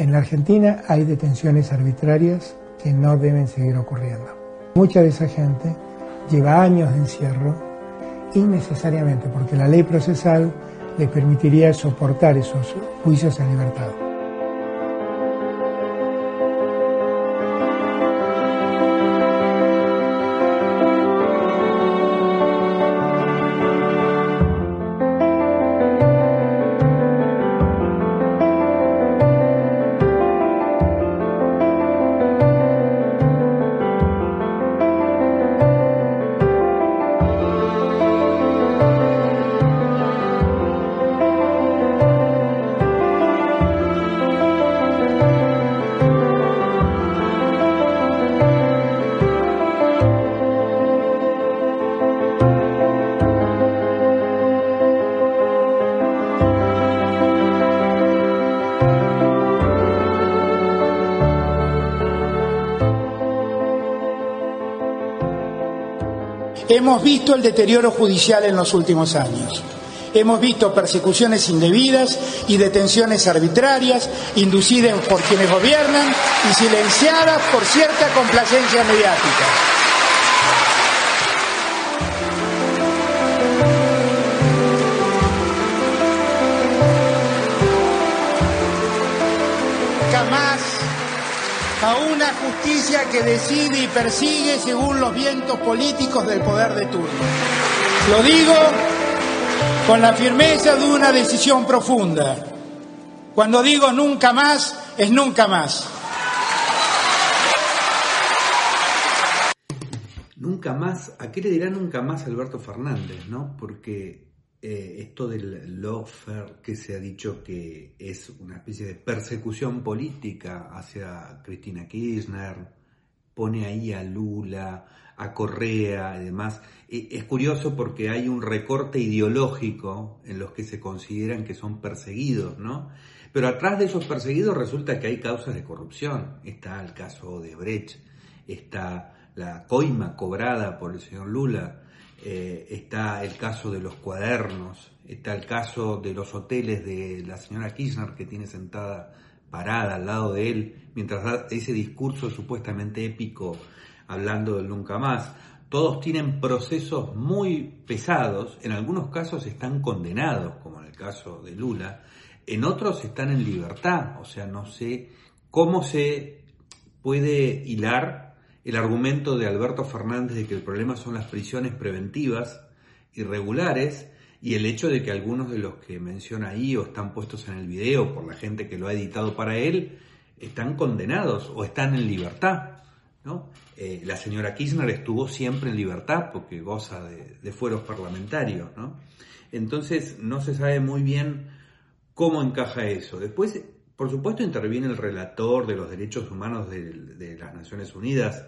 En la Argentina hay detenciones arbitrarias que no deben seguir ocurriendo. Mucha de esa gente lleva años de encierro innecesariamente porque la ley procesal le permitiría soportar esos juicios en libertad. Hemos visto el deterioro judicial en los últimos años. Hemos visto persecuciones indebidas y detenciones arbitrarias inducidas por quienes gobiernan y silenciadas por cierta complacencia mediática. A una justicia que decide y persigue según los vientos políticos del poder de turno. Lo digo con la firmeza de una decisión profunda. Cuando digo nunca más, es nunca más. Nunca más, ¿a qué le dirá nunca más Alberto Fernández? ¿no? Porque eh, esto del lawfare que se ha dicho que es una especie de persecución política hacia Cristina Kirchner, pone ahí a Lula, a Correa y demás. Es curioso porque hay un recorte ideológico en los que se consideran que son perseguidos, ¿no? Pero atrás de esos perseguidos resulta que hay causas de corrupción. Está el caso de Brecht, está la coima cobrada por el señor Lula, eh, está el caso de los cuadernos, está el caso de los hoteles de la señora Kirchner que tiene sentada parada al lado de él mientras da ese discurso supuestamente épico hablando del nunca más. Todos tienen procesos muy pesados, en algunos casos están condenados, como en el caso de Lula, en otros están en libertad, o sea, no sé cómo se puede hilar el argumento de Alberto Fernández de que el problema son las prisiones preventivas irregulares y el hecho de que algunos de los que menciona ahí o están puestos en el video por la gente que lo ha editado para él están condenados o están en libertad. ¿no? Eh, la señora Kirchner estuvo siempre en libertad porque goza de, de fueros parlamentarios. ¿no? Entonces no se sabe muy bien cómo encaja eso. Después por supuesto interviene el relator de los derechos humanos de, las Naciones Unidas.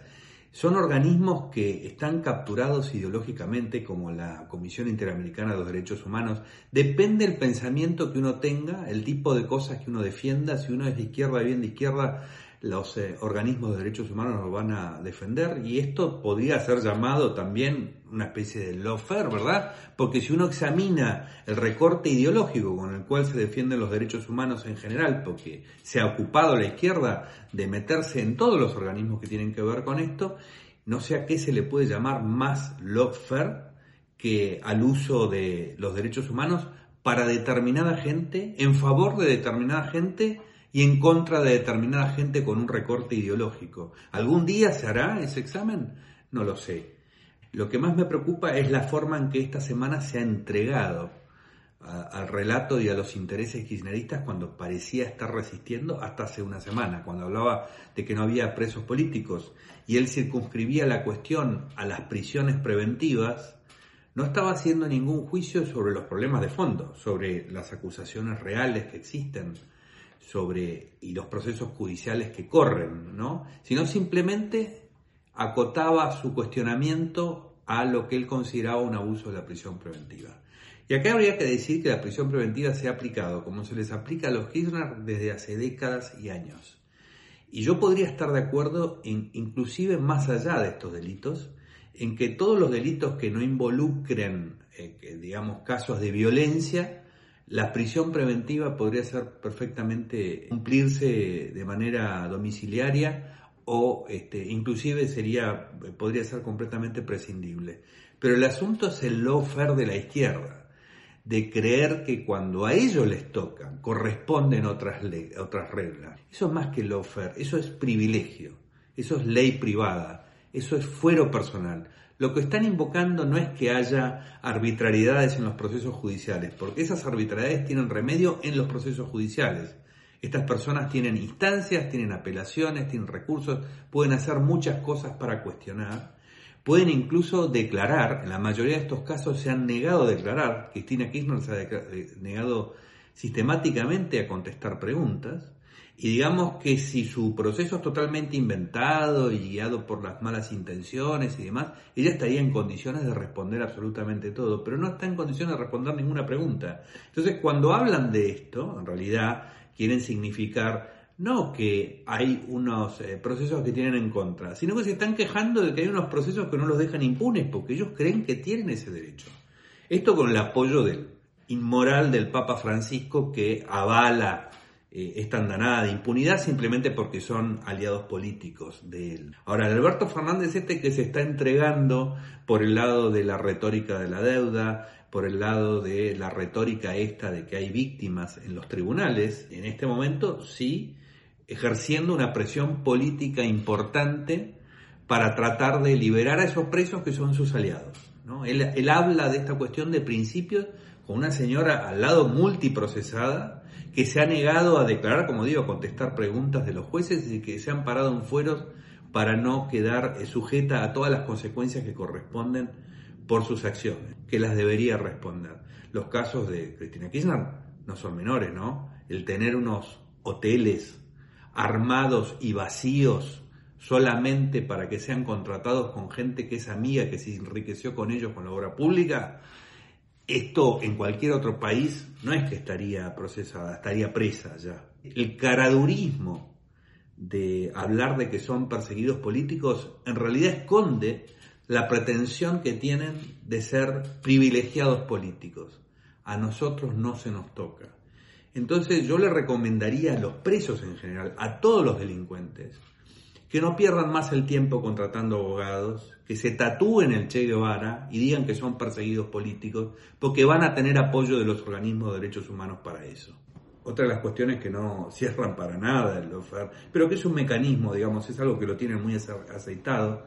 Son organismos que están capturados ideológicamente como la Comisión Interamericana de los Derechos Humanos. Depende del pensamiento que uno tenga, el tipo de cosas que uno defienda. Si uno es de izquierda, bien de izquierda, los eh, organismos de derechos humanos lo van a defender y esto podría ser llamado también una especie de lawfare, ¿verdad? Porque si uno examina el recorte ideológico con el cual se defienden los derechos humanos en general, porque se ha ocupado la izquierda de meterse en todos los organismos que tienen que ver con esto, no sé a qué se le puede llamar más lawfare que al uso de los derechos humanos para determinada gente, en favor de determinada gente, y en contra de determinada gente con un recorte ideológico. ¿Algún día se hará ese examen? No lo sé. Lo que más me preocupa es la forma en que esta semana se ha entregado al relato y a los intereses kirchneristas cuando parecía estar resistiendo hasta hace una semana, cuando hablaba de que no había presos políticos y él circunscribía la cuestión a las prisiones preventivas, no estaba haciendo ningún juicio sobre los problemas de fondo, sobre las acusaciones reales que existen, sobre y los procesos judiciales que corren, ¿no? Sino simplemente acotaba su cuestionamiento a lo que él consideraba un abuso de la prisión preventiva. Y acá habría que decir que la prisión preventiva se ha aplicado como se les aplica a los Kirchner desde hace décadas y años. Y yo podría estar de acuerdo, en, inclusive más allá de estos delitos, en que todos los delitos que no involucren, eh, digamos, casos de violencia, la prisión preventiva podría ser perfectamente cumplirse de manera domiciliaria o este, inclusive sería, podría ser completamente prescindible. Pero el asunto es el lawfare de la izquierda, de creer que cuando a ellos les toca corresponden otras, otras reglas. Eso es más que lawfare, eso es privilegio, eso es ley privada, eso es fuero personal. Lo que están invocando no es que haya arbitrariedades en los procesos judiciales, porque esas arbitrariedades tienen remedio en los procesos judiciales. Estas personas tienen instancias, tienen apelaciones, tienen recursos, pueden hacer muchas cosas para cuestionar, pueden incluso declarar, en la mayoría de estos casos se han negado a declarar, Cristina Kirchner se ha eh, negado sistemáticamente a contestar preguntas, y digamos que si su proceso es totalmente inventado y guiado por las malas intenciones y demás, ella estaría en condiciones de responder absolutamente todo, pero no está en condiciones de responder ninguna pregunta. Entonces, cuando hablan de esto, en realidad quieren significar no que hay unos eh, procesos que tienen en contra, sino que se están quejando de que hay unos procesos que no los dejan impunes porque ellos creen que tienen ese derecho. Esto con el apoyo del inmoral del Papa Francisco que avala eh, esta andanada de impunidad simplemente porque son aliados políticos de él. Ahora, Alberto Fernández este que se está entregando por el lado de la retórica de la deuda, por el lado de la retórica esta de que hay víctimas en los tribunales, en este momento sí ejerciendo una presión política importante para tratar de liberar a esos presos que son sus aliados. ¿no? Él, él habla de esta cuestión de principios con una señora al lado multiprocesada que se ha negado a declarar, como digo, a contestar preguntas de los jueces y que se han parado en fueros para no quedar eh, sujeta a todas las consecuencias que corresponden por sus acciones, que las debería responder. Los casos de Cristina Kirchner no son menores, ¿no? El tener unos hoteles armados y vacíos solamente para que sean contratados con gente que es amiga, que se enriqueció con ellos con la obra pública, esto en cualquier otro país no es que estaría procesada, estaría presa ya. El caradurismo de hablar de que son perseguidos políticos en realidad esconde la pretensión que tienen de ser privilegiados políticos. A nosotros no se nos toca. Entonces yo le recomendaría a los presos en general, a todos los delincuentes, que no pierdan más el tiempo contratando abogados, que se tatúen el Che Guevara y digan que son perseguidos políticos, porque van a tener apoyo de los organismos de derechos humanos para eso. Otra de las cuestiones que no cierran para nada el OFER, pero que es un mecanismo, digamos, es algo que lo tienen muy aceitado,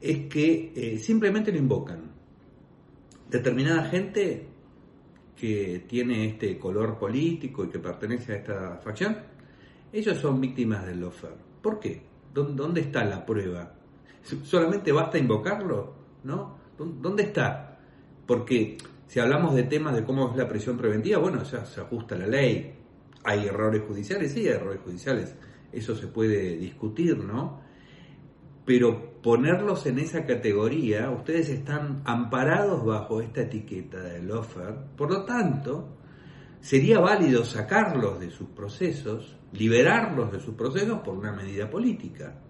es que eh, simplemente lo invocan. Determinada gente que tiene este color político y que pertenece a esta facción, ellos son víctimas del lofer. ¿Por qué? ¿Dónde está la prueba? ¿Solamente basta invocarlo? ¿No? ¿Dónde está? Porque si hablamos de temas de cómo es la prisión preventiva, bueno, ya se ajusta la ley. Hay errores judiciales, sí, hay errores judiciales. Eso se puede discutir, ¿no? pero ponerlos en esa categoría, ustedes están amparados bajo esta etiqueta del offer, por lo tanto, sería válido sacarlos de sus procesos, liberarlos de sus procesos por una medida política,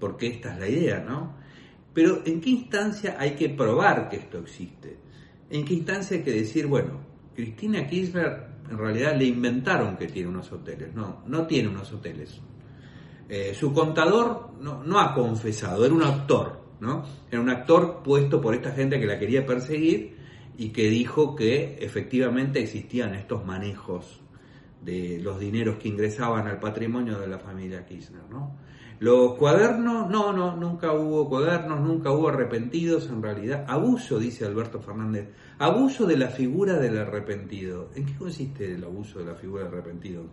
porque esta es la idea, ¿no? Pero ¿en qué instancia hay que probar que esto existe? ¿En qué instancia hay que decir, bueno, Cristina Kirchner en realidad le inventaron que tiene unos hoteles? No, no tiene unos hoteles eh, su contador no, ha confesado, era un actor, ¿no? Era un actor puesto por esta gente que la quería perseguir y que dijo que efectivamente existían estos manejos de los dineros que ingresaban al patrimonio de la familia Kirchner, ¿no? Los cuadernos, no, no, nunca hubo cuadernos, nunca hubo arrepentidos, en realidad, abuso, dice Alberto Fernández, abuso de la figura del arrepentido. ¿En qué consiste el abuso de la figura del arrepentido?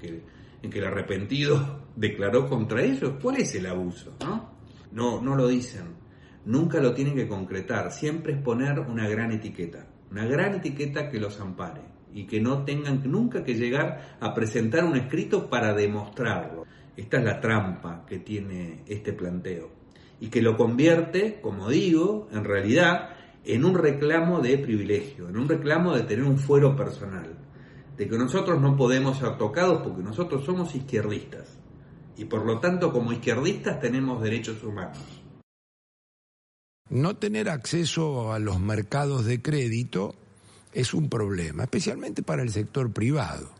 ¿En que el arrepentido declaró contra ellos. ¿Cuál es el abuso? No, no, no lo dicen. Nunca lo tienen que concretar. Siempre es poner una gran etiqueta. Una gran etiqueta que los ampare. y que no tengan nunca que llegar a presentar un escrito para demostrarlo. Esta es la trampa que tiene este planteo y que lo convierte, como digo, en realidad en un reclamo de privilegio, en un reclamo de tener un fuero personal, de que nosotros no podemos ser tocados porque nosotros somos izquierdistas y por lo tanto como izquierdistas tenemos derechos humanos. No tener acceso a los mercados de crédito es un problema, especialmente para el sector privado.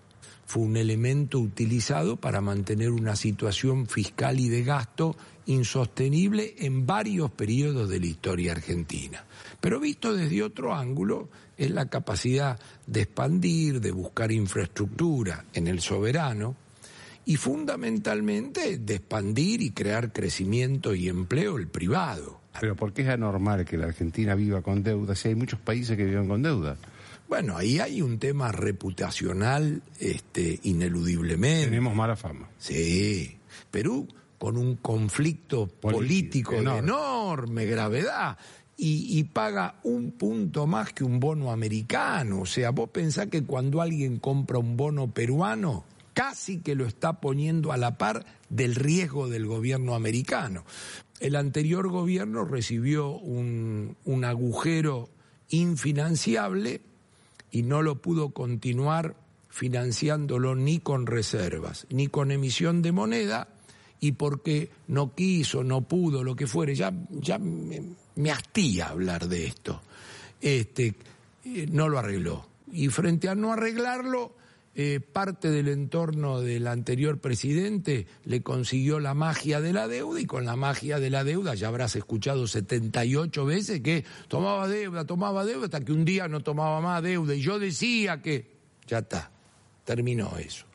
Fue un elemento utilizado para mantener una situación fiscal y de gasto insostenible en varios periodos de la historia argentina. Pero visto desde otro ángulo, es la capacidad de expandir, de buscar infraestructura en el soberano y fundamentalmente de expandir y crear crecimiento y empleo el privado. Pero ¿por qué es anormal que la Argentina viva con deuda si hay muchos países que viven con deuda? Bueno, ahí hay un tema reputacional este, ineludiblemente. Tenemos mala fama. Sí. Perú con un conflicto político, de enorme gravedad. Y, y, paga un punto más que un bono americano. O sea, vos pensás que cuando alguien compra un bono peruano, casi que lo está poniendo a la par del riesgo del gobierno americano. El anterior gobierno recibió un, un agujero infinanciable y no lo pudo continuar financiándolo ni con reservas, ni con emisión de moneda, y porque no quiso, no pudo, lo que fuere, ya, ya me, hastía hablar de esto, este, eh, no lo arregló. Y frente a no arreglarlo, eh, parte del entorno del anterior presidente le consiguió la magia de la deuda y con la magia de la deuda ya habrás escuchado 78 veces que tomaba deuda, tomaba deuda hasta que un día no tomaba más deuda y yo decía que ya está, terminó eso.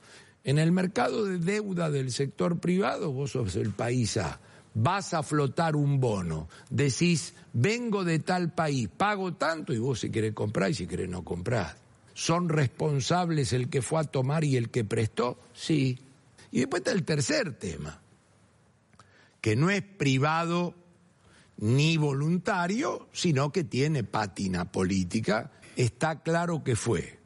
En el mercado de deuda del sector privado vos sos el país A, vas a flotar un bono, decís vengo de tal país, pago tanto y vos si querés comprar y si querés no comprar. ¿Son responsables el que fue a tomar y el que prestó? Sí. Y después está el tercer tema, que no es privado ni voluntario, sino que tiene pátina política. Está claro que fue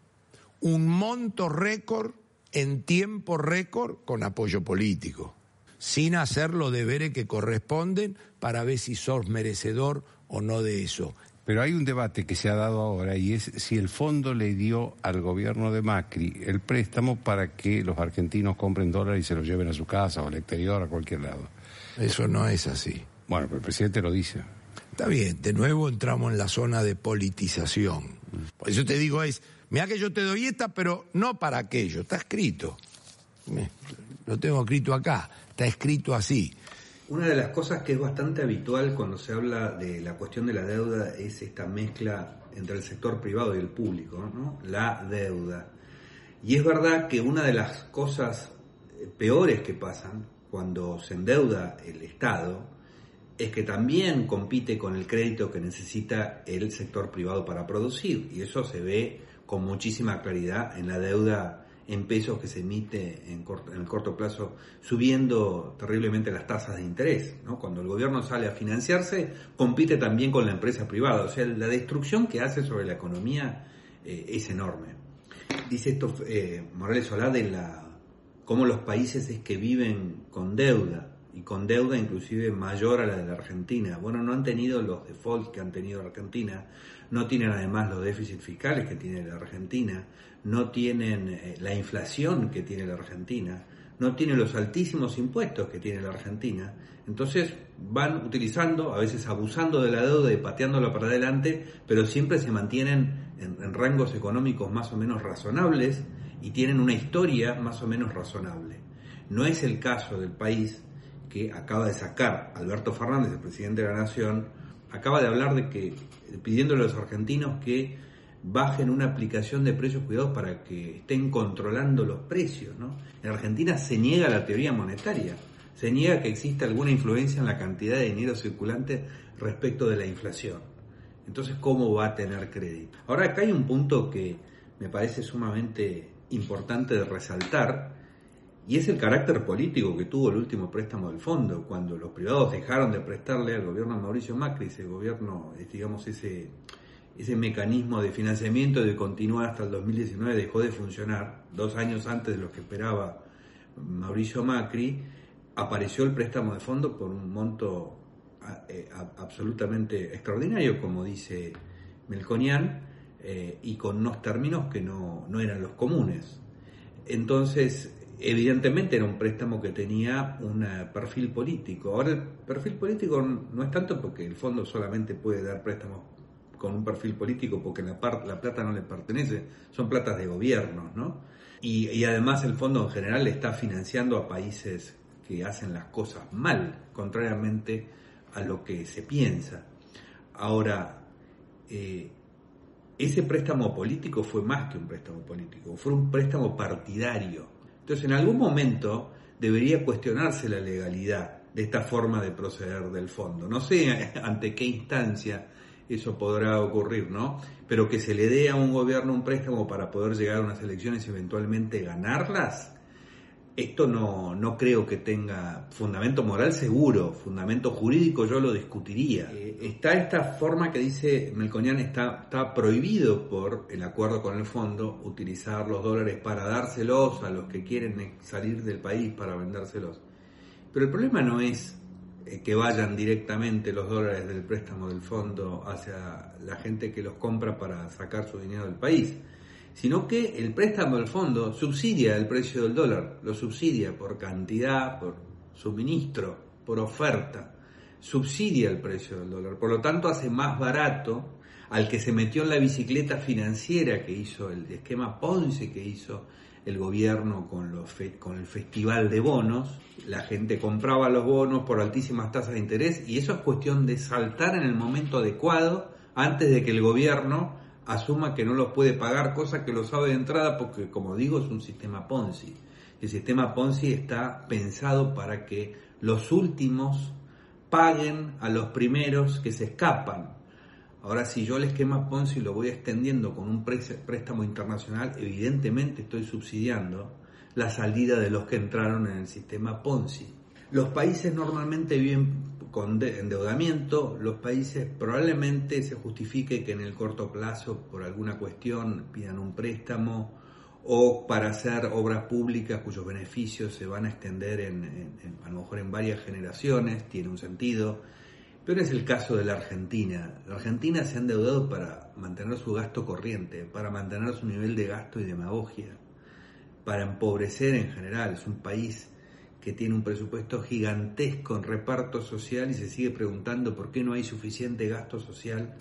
un monto récord en tiempo récord con apoyo político, sin hacer los deberes que corresponden para ver si sos merecedor o no de eso. Pero hay un debate que se ha dado ahora y es si el fondo le dio al gobierno de Macri el préstamo para que los argentinos compren dólares y se los lleven a su casa o al exterior, a cualquier lado. Eso no es así. Bueno, pero el presidente lo dice. Está bien, de nuevo entramos en la zona de politización. Por eso te digo es, mira que yo te doy esta, pero no para aquello, está escrito. Lo tengo escrito acá, está escrito así. Una de las cosas que es bastante habitual cuando se habla de la cuestión de la deuda es esta mezcla entre el sector privado y el público, ¿no? La deuda. Y es verdad que una de las cosas peores que pasan cuando se endeuda el Estado es que también compite con el crédito que necesita el sector privado para producir. Y eso se ve con muchísima claridad en la deuda en pesos que se emite en, en, el corto plazo, subiendo terriblemente las tasas de interés. ¿no? Cuando el gobierno sale a financiarse, compite también con la empresa privada. O sea, la destrucción que hace sobre la economía eh, es enorme. Dice esto eh, Morales Solá de la cómo los países es que viven con deuda y con deuda inclusive mayor a la de la Argentina. Bueno, no han tenido los defaults que han tenido Argentina, no tienen además los déficits fiscales que tiene la Argentina, no tienen eh, la inflación que tiene la Argentina, no tienen los altísimos impuestos que tiene la Argentina. Entonces van utilizando, a veces abusando de la deuda y pateándola para adelante, pero siempre se mantienen en, en rangos económicos más o menos razonables y tienen una historia más o menos razonable. No es el caso del país que acaba de sacar Alberto Fernández, el presidente de la Nación, acaba de hablar de que, pidiéndole a los argentinos que bajen una aplicación de precios cuidados para que estén controlando los precios. ¿no? En Argentina se niega la teoría monetaria, se niega que exista alguna influencia en la cantidad de dinero circulante respecto de la inflación. Entonces, ¿cómo va a tener crédito? Ahora, acá hay un punto que me parece sumamente importante de resaltar, y es el carácter político que tuvo el último préstamo del fondo, cuando los privados dejaron de prestarle al gobierno de Mauricio Macri, ese gobierno, digamos, ese ese mecanismo de financiamiento de continuar hasta el 2019 dejó de funcionar, dos años antes de lo que esperaba Mauricio Macri, apareció el préstamo de fondo por un monto eh, absolutamente extraordinario, como dice Melconian, eh, y con unos términos que no, no eran los comunes. Entonces, evidentemente era un préstamo que tenía un eh, perfil político. Ahora el perfil político no es tanto porque el fondo solamente puede dar préstamos con un perfil político porque la, la plata no le pertenece, son platas de gobierno, ¿no? Y, y, además el fondo en general está financiando a países que hacen las cosas mal, contrariamente a lo que se piensa. Ahora, eh, ese préstamo político fue más que un préstamo político, fue un préstamo partidario. Entonces, en algún momento debería cuestionarse la legalidad de esta forma de proceder del fondo. No sé ante qué instancia eso podrá ocurrir, ¿no? Pero que se le dé a un gobierno un préstamo para poder llegar a unas elecciones y eventualmente ganarlas, esto no, no creo que tenga fundamento moral seguro, fundamento jurídico yo lo discutiría. Eh, está esta forma que dice Melconian, está, está prohibido por el acuerdo con el fondo utilizar los dólares para dárselos a los que quieren salir del país para vendérselos. Pero el problema no es eh, que vayan directamente los dólares del préstamo del fondo hacia la gente que los compra para sacar su dinero del país sino que el préstamo del fondo subsidia el precio del dólar, lo subsidia por cantidad, por suministro, por oferta, subsidia el precio del dólar. Por lo tanto, hace más barato al que se metió en la bicicleta financiera que hizo el esquema Ponce que hizo el gobierno con, con el festival de bonos. La gente compraba los bonos por altísimas tasas de interés y eso es cuestión de saltar en el momento adecuado antes de que el gobierno asuma que no los puede pagar, cosa que lo sabe de entrada porque, como digo, es un sistema Ponzi. El sistema Ponzi está pensado para que los últimos paguen a los primeros que se escapan. Ahora, si yo el esquema Ponzi lo voy extendiendo con un préstamo internacional, evidentemente estoy subsidiando la salida de los que entraron en el sistema Ponzi. Los países normalmente viven con endeudamiento, los países probablemente se justifique que en el corto plazo, por alguna cuestión, pidan un préstamo o para hacer obras públicas cuyos beneficios se van a extender en, a lo mejor en varias generaciones, tiene un sentido. Pero es el caso de la Argentina. La Argentina se ha endeudado para mantener su gasto corriente, para mantener su nivel de gasto y demagogia, para empobrecer en general. Es un país que tiene un presupuesto gigantesco en reparto social y se sigue preguntando por qué no hay suficiente gasto social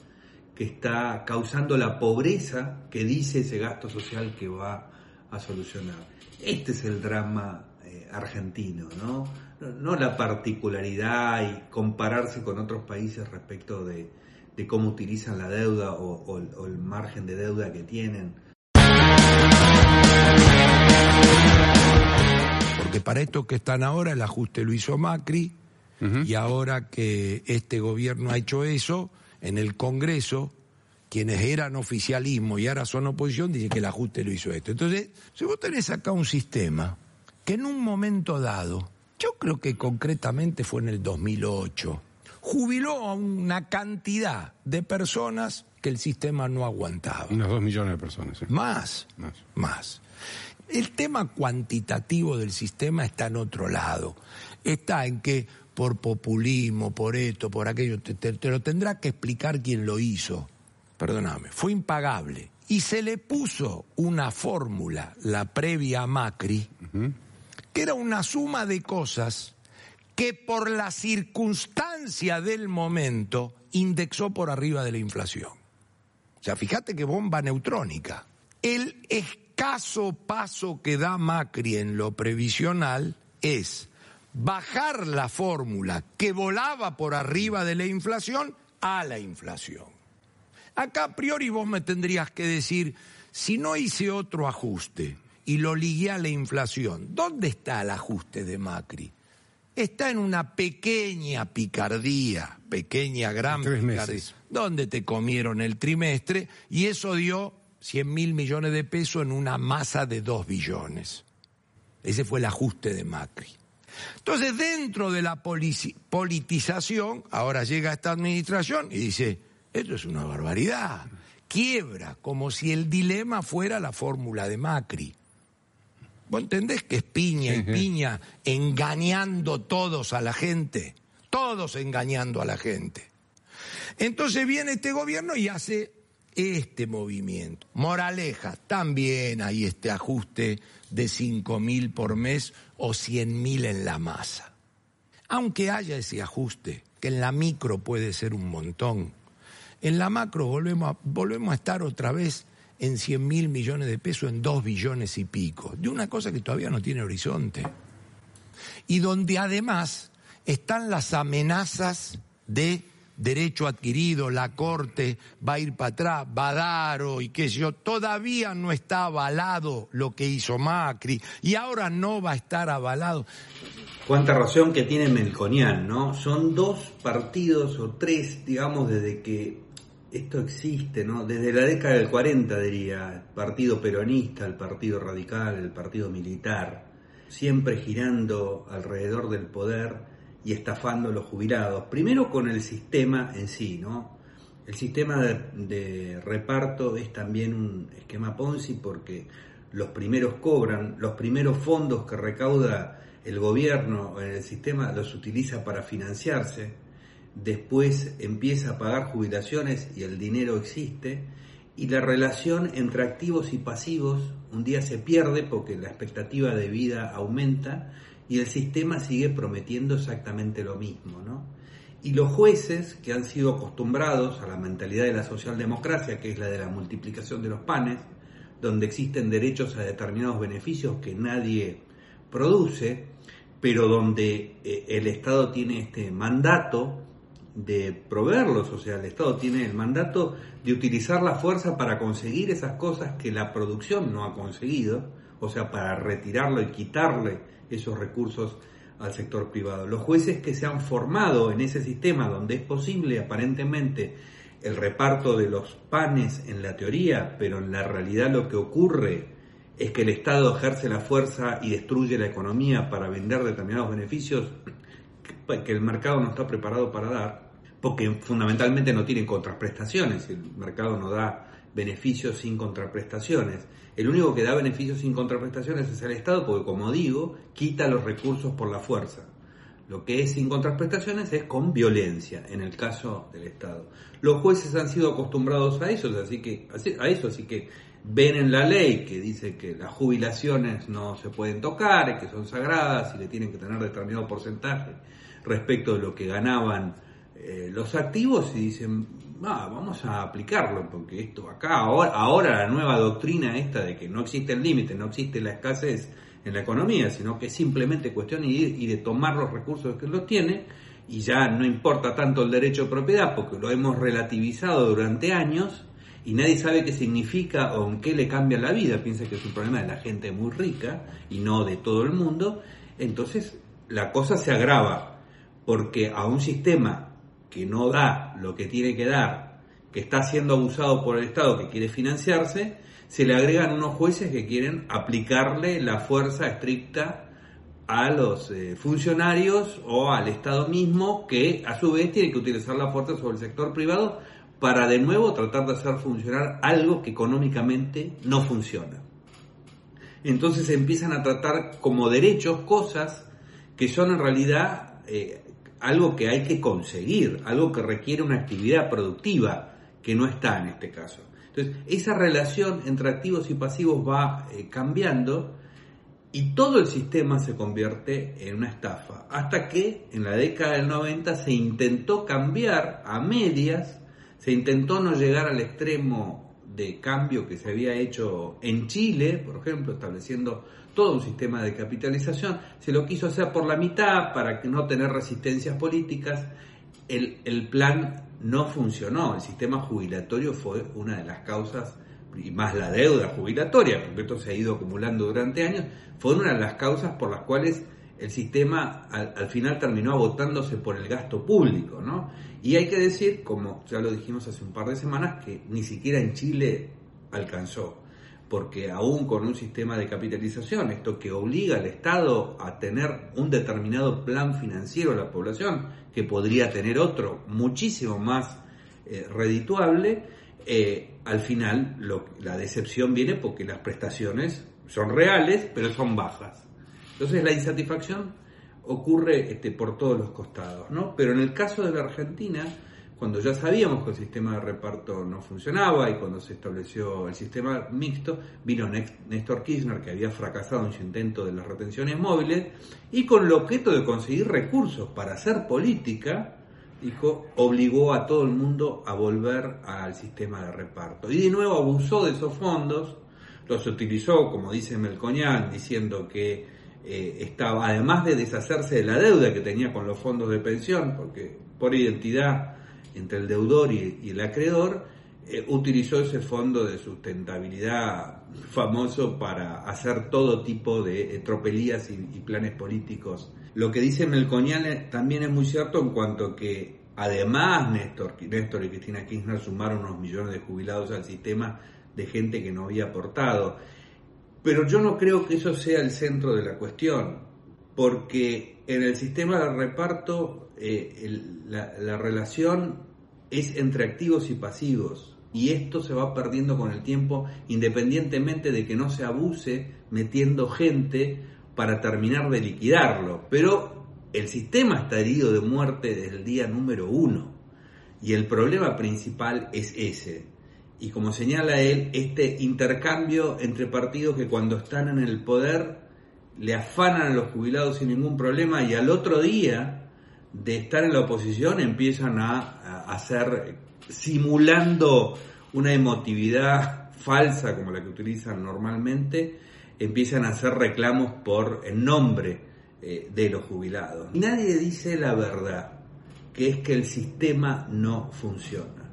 que está causando la pobreza que dice ese gasto social que va a solucionar. Este es el drama eh, argentino, ¿no? ¿no? la particularidad y compararse con otros países respecto de, cómo utilizan la deuda o el margen de deuda que tienen para esto que están ahora, el ajuste lo hizo Macri, y ahora que este gobierno ha hecho eso, en el Congreso, quienes eran oficialismo y ahora son oposición, dicen que el ajuste lo hizo esto. Entonces, si vos tenés acá un sistema que en un momento dado, yo creo que concretamente fue en el 2008, jubiló a una cantidad de personas que el sistema no aguantaba. Unos dos millones de personas. Más, más, más. El tema cuantitativo del sistema está en otro lado. Está en que por populismo, por esto, por aquello, te, lo tendrá que explicar quien lo hizo. Perdóname, fue impagable. Y se le puso una fórmula, la previa a Macri, que era una suma de cosas que por la circunstancia del momento indexó por arriba de la inflación. O sea, fíjate qué bomba neutrónica. El caso paso que da Macri en lo previsional es bajar la fórmula que volaba por arriba de la inflación a la inflación. Acá a priori vos me tendrías que decir, si no hice otro ajuste y lo ligué a la inflación, ¿dónde está el ajuste de Macri? Está en una pequeña picardía, pequeña gran picardía, donde te comieron el trimestre y eso dio 100 mil millones de pesos en una masa de 2 billones. Ese fue el ajuste de Macri. Entonces, dentro de la politización, ahora llega esta administración y dice, esto es una barbaridad. quiebra, como si el dilema fuera la fórmula de Macri. ¿Vos entendés que es piña y piña engañando todos a la gente? Todos engañando a la gente. Entonces viene este gobierno y hace este movimiento. Moraleja, también hay este ajuste de 5 mil por mes o 100 mil en la masa. Aunque haya ese ajuste, que en la micro puede ser un montón, en la macro volvemos a, volvemos a estar otra vez en 100 mil millones de pesos, en 2 billones y pico, de una cosa que todavía no tiene horizonte. Y donde además están las amenazas de derecho adquirido, la Corte va a ir para atrás, Badaro y qué sé yo, todavía no está avalado lo que hizo Macri y ahora no va a estar avalado. Cuánta razón que tiene Melconian, ¿no? Son dos partidos o tres, digamos, desde que esto existe, ¿no? Desde la década del 40, diría, el Partido Peronista, el Partido Radical, el Partido Militar, siempre girando alrededor del poder y estafando a los jubilados. Primero con el sistema en sí, ¿no? El sistema de, reparto es también un esquema Ponzi porque los primeros cobran, los primeros fondos que recauda el gobierno en el sistema los utiliza para financiarse después empieza a pagar jubilaciones y el dinero existe, y la relación entre activos y pasivos un día se pierde porque la expectativa de vida aumenta y el sistema sigue prometiendo exactamente lo mismo, ¿no? Y los jueces que han sido acostumbrados a la mentalidad de la socialdemocracia, que es la de la multiplicación de los panes, donde existen derechos a determinados beneficios que nadie produce, pero donde eh, el Estado tiene este mandato de proveerlos, o sea, el Estado tiene el mandato de utilizar la fuerza para conseguir esas cosas que la producción no ha conseguido, o sea, para retirarlo y quitarle esos recursos al sector privado. Los jueces que se han formado en ese sistema donde es posible aparentemente el reparto de los panes en la teoría, pero en la realidad lo que ocurre es que el Estado ejerce la fuerza y destruye la economía para vender determinados beneficios que el mercado no está preparado para dar, porque fundamentalmente no tienen contraprestaciones, el mercado no da beneficios sin contraprestaciones. El único que da beneficios sin contraprestaciones es el Estado, porque como digo, quita los recursos por la fuerza. Lo que es sin contraprestaciones es con violencia, en el caso del Estado. Los jueces han sido acostumbrados a eso, así que, a eso, así que ven en la ley que dice que las jubilaciones no se pueden tocar, que son sagradas y que tienen que tener determinado porcentaje respecto de lo que ganaban eh, los activos y dicen, ah, vamos a aplicarlo, porque esto acá, ahora, ahora la nueva doctrina esta de que no existe el límite, no existe la escasez en la economía, sino que es simplemente cuestión de ir y de tomar los recursos que los tiene, y ya no importa tanto el derecho de propiedad, porque lo hemos relativizado durante años, y nadie sabe qué significa o en qué le cambia la vida, piensa que es un problema de la gente muy rica y no de todo el mundo, entonces la cosa se agrava, porque a un sistema que no da lo que tiene que dar, que está siendo abusado por el Estado, que quiere financiarse, se le agregan unos jueces que quieren aplicarle la fuerza estricta a los eh, funcionarios o al Estado mismo, que a su vez tiene que utilizar la fuerza sobre el sector privado para de nuevo tratar de hacer funcionar algo que económicamente no funciona. Entonces empiezan a tratar como derechos cosas que son en realidad eh, algo que hay que conseguir, algo que requiere una actividad productiva, que no está en este caso. Entonces, esa relación entre activos y pasivos va eh, cambiando y todo el sistema se convierte en una estafa, hasta que en la década del 90 se intentó cambiar a medias, se intentó no llegar al extremo de cambio que se había hecho en Chile, por ejemplo, estableciendo todo un sistema de capitalización, se lo quiso hacer por la mitad para que no tener resistencias políticas. El, plan no funcionó, el sistema jubilatorio fue una de las causas, y más la deuda jubilatoria, porque esto se ha ido acumulando durante años, fue una de las causas por las cuales el sistema al, al, final terminó agotándose por el gasto público, ¿no? Y hay que decir, como ya lo dijimos hace un par de semanas, que ni siquiera en Chile alcanzó porque aún con un sistema de capitalización, esto que obliga al Estado a tener un determinado plan financiero a la población, que podría tener otro muchísimo más eh, redituable, eh, al final la decepción viene porque las prestaciones son reales, pero son bajas. Entonces la insatisfacción ocurre este, por todos los costados, ¿no? Pero en el caso de la Argentina, cuando ya sabíamos que el sistema de reparto no funcionaba y cuando se estableció el sistema mixto, vino Néstor Kirchner, que había fracasado en su intento de las retenciones móviles, y con el objeto de conseguir recursos para hacer política, dijo, obligó a todo el mundo a volver al sistema de reparto. Y de nuevo abusó de esos fondos, los utilizó, como dice Melcoñán, diciendo que eh, estaba, además de deshacerse de la deuda que tenía con los fondos de pensión, porque por identidad entre el deudor y, el acreedor, eh, utilizó ese fondo de sustentabilidad famoso para hacer todo tipo de tropelías y, planes políticos. Lo que dice Melconian también es muy cierto en cuanto que además Néstor, Néstor y Cristina Kirchner sumaron unos millones de jubilados al sistema de gente que no había aportado. Pero yo no creo que eso sea el centro de la cuestión, porque en el sistema de reparto eh, la, relación es entre activos y pasivos y esto se va perdiendo con el tiempo independientemente de que no se abuse metiendo gente para terminar de liquidarlo. Pero el sistema está herido de muerte desde el día número uno y el problema principal es ese. Y como señala él, este intercambio entre partidos que cuando están en el poder le afanan a los jubilados sin ningún problema y al otro día de estar en la oposición empiezan a, hacer, simulando una emotividad falsa como la que utilizan normalmente, empiezan a hacer reclamos por el nombre eh, de los jubilados. Nadie dice la verdad, que es que el sistema no funciona.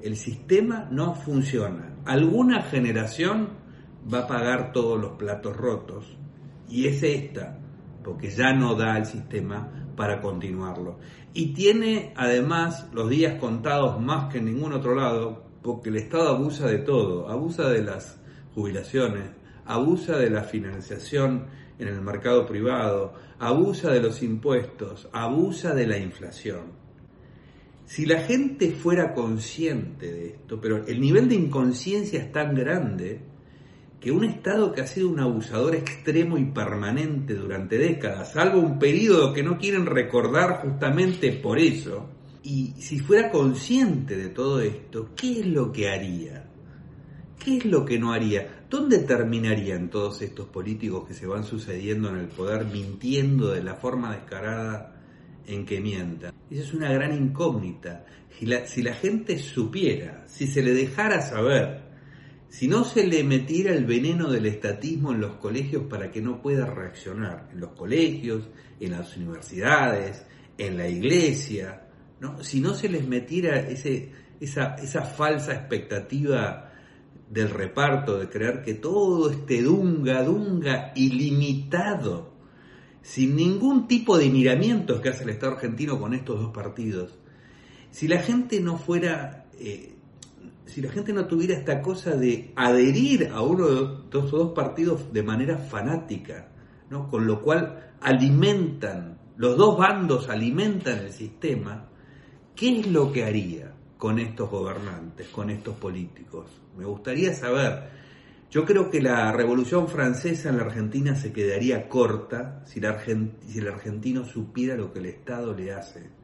El sistema no funciona. Alguna generación va a pagar todos los platos rotos y es esta, porque ya no da el sistema para continuarlo. Y tiene además los días contados más que en ningún otro lado, porque el Estado abusa de todo, abusa de las jubilaciones, abusa de la financiación en el mercado privado, abusa de los impuestos, abusa de la inflación. Si la gente fuera consciente de esto, pero el nivel de inconsciencia es tan grande que un Estado que ha sido un abusador extremo y permanente durante décadas, salvo un periodo que no quieren recordar justamente por eso, y si fuera consciente de todo esto, ¿qué es lo que haría? ¿Qué es lo que no haría? ¿Dónde terminarían todos estos políticos que se van sucediendo en el poder mintiendo de la forma descarada en que mientan? Esa es una gran incógnita. Si la, si la gente supiera, si se le dejara saber si no se le metiera el veneno del estatismo en los colegios para que no pueda reaccionar, en los colegios, en las universidades, en la iglesia, ¿no? si no se les metiera ese, esa, esa falsa expectativa del reparto, de creer que todo este dunga, dunga ilimitado, sin ningún tipo de miramientos que hace el Estado argentino con estos dos partidos, si la gente no fuera eh, si la gente no tuviera esta cosa de adherir a uno de estos dos partidos de manera fanática, ¿no? con lo cual alimentan, los dos bandos alimentan el sistema, ¿qué es lo que haría con estos gobernantes, con estos políticos? Me gustaría saber. Yo creo que la Revolución Francesa en la Argentina se quedaría corta si, si el argentino supiera lo que el Estado le hace.